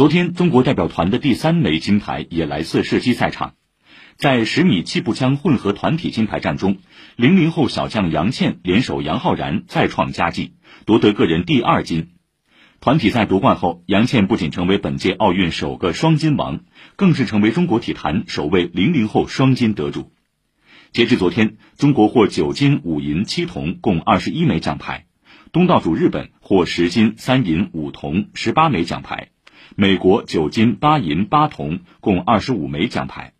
昨天，中国代表团的第三枚金牌也来自射击赛场。在十米气步枪混合团体金牌战中，零零后小将杨倩联手杨浩然再创佳绩，夺得个人第二金。团体赛夺冠后，杨倩不仅成为本届奥运首个双金王，更是成为中国体坛首位零零后双金得主。截至昨天，中国获九金五银七铜，共二十一枚奖牌；东道主日本获十金三银五铜，十八枚奖牌；美国九金八银八铜，共二十五枚奖牌。